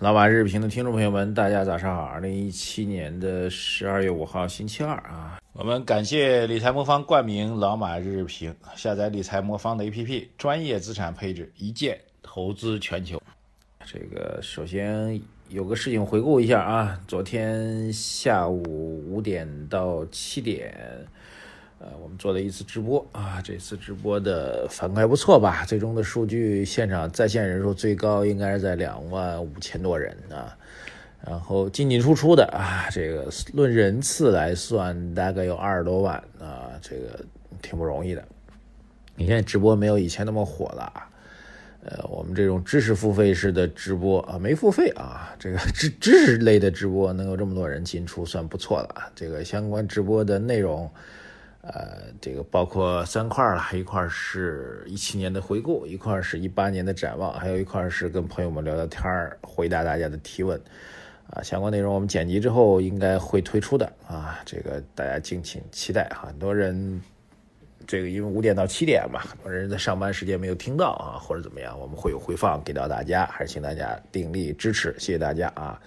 老马日评的听众朋友们，大家早上好。二零一七年的十二月五号，星期二啊。我们感谢理财魔方冠名老马日评，下载理财魔方的 APP，专业资产配置，一键投资全球。这个首先有个事情回顾一下啊，昨天下午五点到七点，呃，我们做了一次直播啊，这次直播的反馈不错吧？最终的数据，现场在线人数最高应该是在两万五千多人啊。然后进进出出的啊，这个论人次来算，大概有二十多万啊，这个挺不容易的。你看直播没有以前那么火了啊，呃，我们这种知识付费式的直播啊，没付费啊，这个知知识类的直播能有这么多人进出，算不错了。这个相关直播的内容，呃，这个包括三块了，一块是一七年的回顾，一块是一八年的展望，还有一块是跟朋友们聊聊天回答大家的提问。啊，相关内容我们剪辑之后应该会推出的啊，这个大家敬请期待哈。很多人这个因为五点到七点嘛，很多人在上班时间没有听到啊，或者怎么样，我们会有回放给到大家，还是请大家鼎力支持，谢谢大家啊。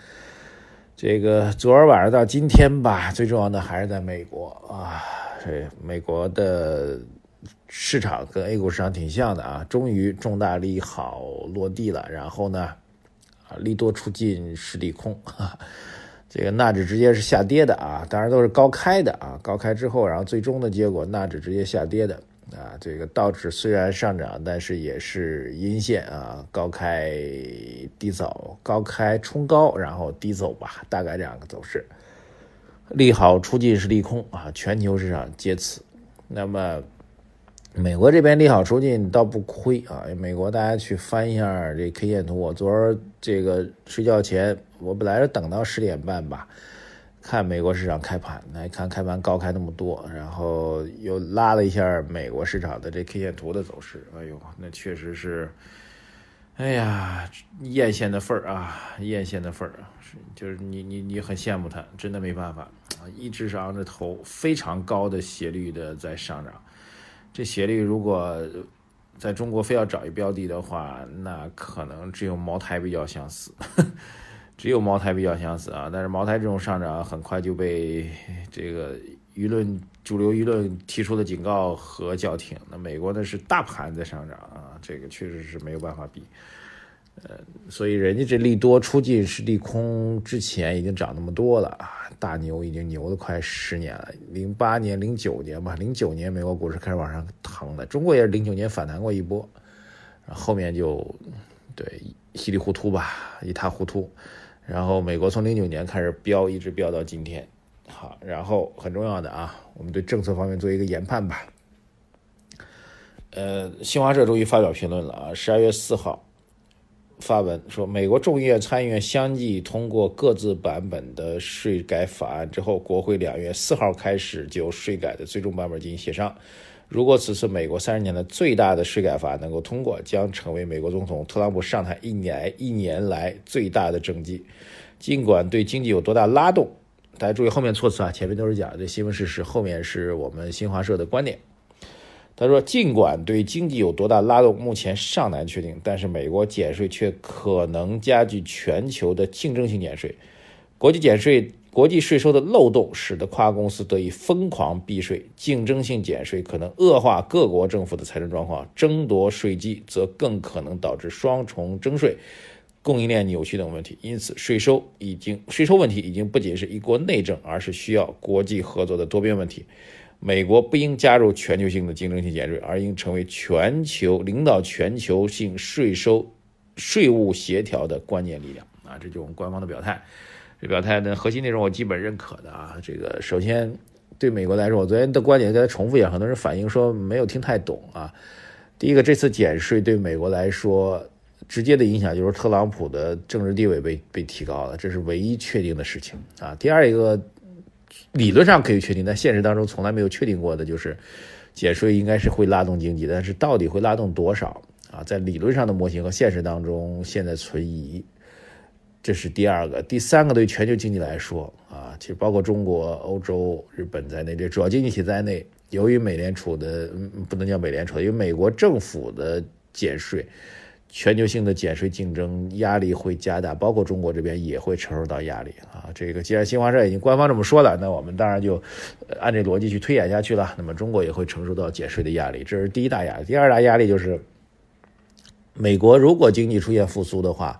这个昨儿晚上到今天吧，最重要的还是在美国啊，美国的市场跟 A 股市场挺像的啊，终于重大利好落地了，然后呢？啊，利多出尽是利空，这个纳指直接是下跌的啊，当然都是高开的啊，高开之后，然后最终的结果纳指直接下跌的啊，这个道指虽然上涨，但是也是阴线啊，高开低走，高开冲高，然后低走吧，大概这样个走势，利好出尽是利空啊，全球市场皆此，那么。美国这边利好出尽倒不亏啊！美国大家去翻一下这 K 线图，我昨儿这个睡觉前，我本来是等到十点半吧，看美国市场开盘，来看开盘高开那么多，然后又拉了一下美国市场的这 K 线图的走势，哎呦，那确实是，哎呀，艳羡的份儿啊，艳羡的份儿啊，是就是你你你很羡慕它，真的没办法啊，一直是昂着头，非常高的斜率的在上涨。这斜率如果在中国非要找一标的的话，那可能只有茅台比较相似，只有茅台比较相似啊。但是茅台这种上涨很快就被这个舆论主流舆论提出了警告和叫停。那美国呢是大盘在上涨啊，这个确实是没有办法比。呃，所以人家这利多出尽是利空，之前已经涨那么多了啊，大牛已经牛了快十年了，零八年、零九年吧，零九年美国股市开始往上腾的，中国也是零九年反弹过一波，后面就对稀里糊涂吧，一塌糊涂，然后美国从零九年开始飙，一直飙到今天，好，然后很重要的啊，我们对政策方面做一个研判吧，呃，新华社终于发表评论了啊，十二月四号。发文说，美国众议院、参议院相继通过各自版本的税改法案之后，国会两月四号开始就税改的最终版本进行协商。如果此次美国三十年的最大的税改法案能够通过，将成为美国总统特朗普上台一年一年来最大的政绩。尽管对经济有多大拉动，大家注意后面措辞啊，前面都是讲的新闻事实，后面是我们新华社的观点。他说：“尽管对经济有多大拉动，目前尚难确定，但是美国减税却可能加剧全球的竞争性减税。国际减税、国际税收的漏洞使得跨国公司得以疯狂避税，竞争性减税可能恶化各国政府的财政状况，争夺税基则更可能导致双重征税、供应链扭曲等问题。因此，税收已经税收问题已经不仅是一国内政，而是需要国际合作的多边问题。”美国不应加入全球性的竞争性减税，而应成为全球领导全球性税收、税务协调的关键力量啊！这就是我们官方的表态。这表态的核心内容我基本认可的啊。这个首先对美国来说，我昨天的观点再重复一下，很多人反映说没有听太懂啊。第一个，这次减税对美国来说直接的影响就是特朗普的政治地位被被提高了，这是唯一确定的事情啊。第二一个。理论上可以确定，但现实当中从来没有确定过的就是，减税应该是会拉动经济，但是到底会拉动多少啊？在理论上的模型和现实当中，现在存疑。这是第二个，第三个，对全球经济来说啊，其实包括中国、欧洲、日本在内，这主要经济体在内，由于美联储的不能叫美联储，因为美国政府的减税，全球性的减税竞争压力会加大，包括中国这边也会承受到压力啊。这个既然新华社已经官方这么说了，那我们当然就按这逻辑去推演下去了。那么中国也会承受到减税的压力，这是第一大压力。第二大压力就是，美国如果经济出现复苏的话。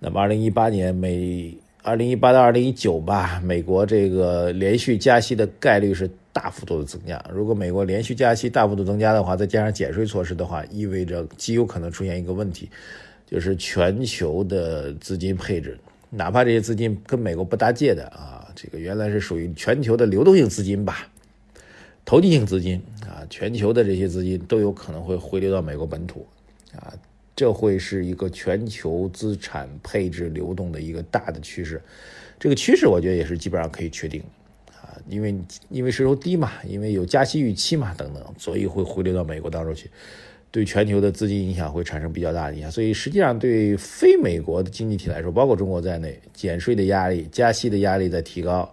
那么，二零一八年美，二零一八到二零一九吧，美国这个连续加息的概率是大幅度的增加。如果美国连续加息大幅度增加的话，再加上减税措施的话，意味着极有可能出现一个问题，就是全球的资金配置，哪怕这些资金跟美国不搭界的啊，这个原来是属于全球的流动性资金吧，投机性资金啊，全球的这些资金都有可能会回流到美国本土啊。这会是一个全球资产配置流动的一个大的趋势，这个趋势我觉得也是基本上可以确定啊，因为因为税收低嘛，因为有加息预期嘛等等，所以会回流到美国当中去，对全球的资金影响会产生比较大的影响。所以实际上对非美国的经济体来说，包括中国在内，减税的压力、加息的压力在提高，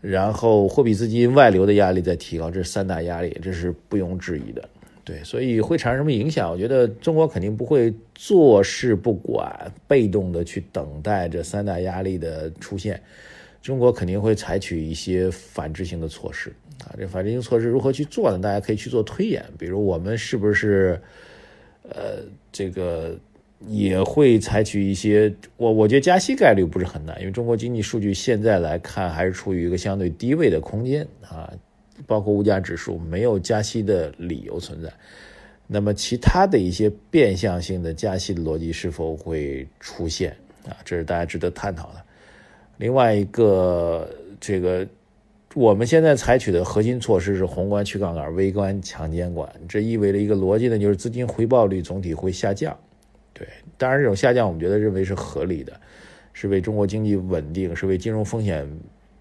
然后货币资金外流的压力在提高，这三大压力，这是不容置疑的。对，所以会产生什么影响？我觉得中国肯定不会坐视不管，被动的去等待这三大压力的出现。中国肯定会采取一些反制性的措施啊。这反制性措施如何去做呢？大家可以去做推演，比如我们是不是，呃，这个也会采取一些。我我觉得加息概率不是很大，因为中国经济数据现在来看还是处于一个相对低位的空间啊。包括物价指数没有加息的理由存在，那么其他的一些变相性的加息的逻辑是否会出现啊？这是大家值得探讨的。另外一个，这个我们现在采取的核心措施是宏观去杠杆、微观强监管，这意味着一个逻辑呢，就是资金回报率总体会下降。对，当然这种下降我们觉得认为是合理的，是为中国经济稳定，是为金融风险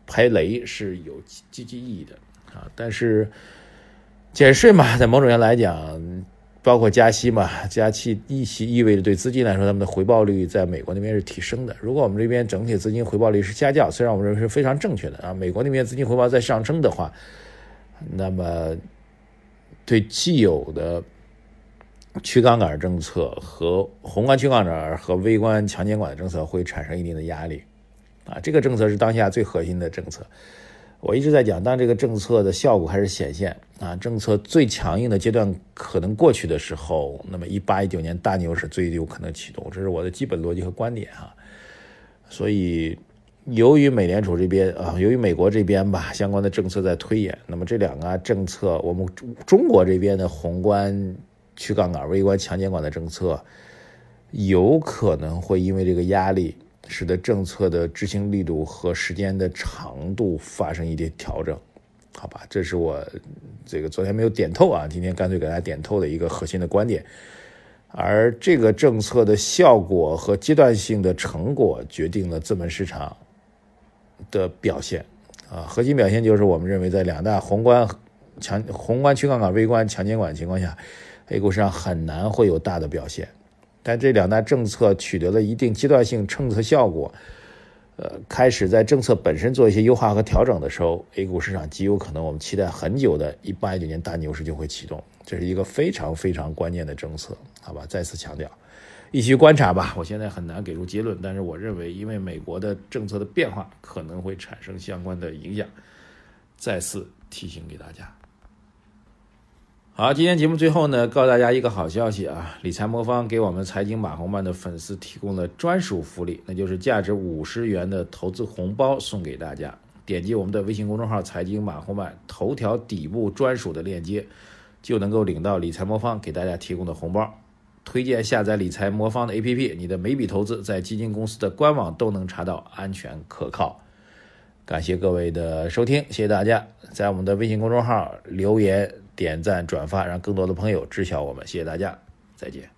排雷是有积极意义的。啊，但是减税嘛，在某种上来讲，包括加息嘛，加息意息意味着对资金来说，他们的回报率在美国那边是提升的。如果我们这边整体资金回报率是下降，虽然我们认为是非常正确的啊，美国那边资金回报在上升的话，那么对既有的去杠杆政策和宏观去杠杆和微观强监管的政策会产生一定的压力啊。这个政策是当下最核心的政策。我一直在讲，当这个政策的效果开始显现啊，政策最强硬的阶段可能过去的时候，那么一八一九年大牛市最有可能启动，这是我的基本逻辑和观点啊。所以，由于美联储这边啊，由于美国这边吧，相关的政策在推演，那么这两个政策，我们中国这边的宏观去杠杆、微观强监管的政策，有可能会因为这个压力。使得政策的执行力度和时间的长度发生一点调整，好吧，这是我这个昨天没有点透啊，今天干脆给大家点透的一个核心的观点。而这个政策的效果和阶段性的成果，决定了资本市场的表现啊。核心表现就是我们认为，在两大宏观强宏观去杠杆、微观强监管情况下，A 股市场很难会有大的表现。但这两大政策取得了一定阶段性政策效果，呃，开始在政策本身做一些优化和调整的时候，A 股市场极有可能我们期待很久的一八一九年大牛市就会启动，这是一个非常非常关键的政策，好吧？再次强调，一起观察吧。我现在很难给出结论，但是我认为，因为美国的政策的变化可能会产生相关的影响，再次提醒给大家。好，今天节目最后呢，告诉大家一个好消息啊！理财魔方给我们财经马红漫的粉丝提供了专属福利，那就是价值五十元的投资红包送给大家。点击我们的微信公众号“财经马红漫”头条底部专属的链接，就能够领到理财魔方给大家提供的红包。推荐下载理财魔方的 APP，你的每笔投资在基金公司的官网都能查到，安全可靠。感谢各位的收听，谢谢大家在我们的微信公众号留言。点赞转发，让更多的朋友知晓我们。谢谢大家，再见。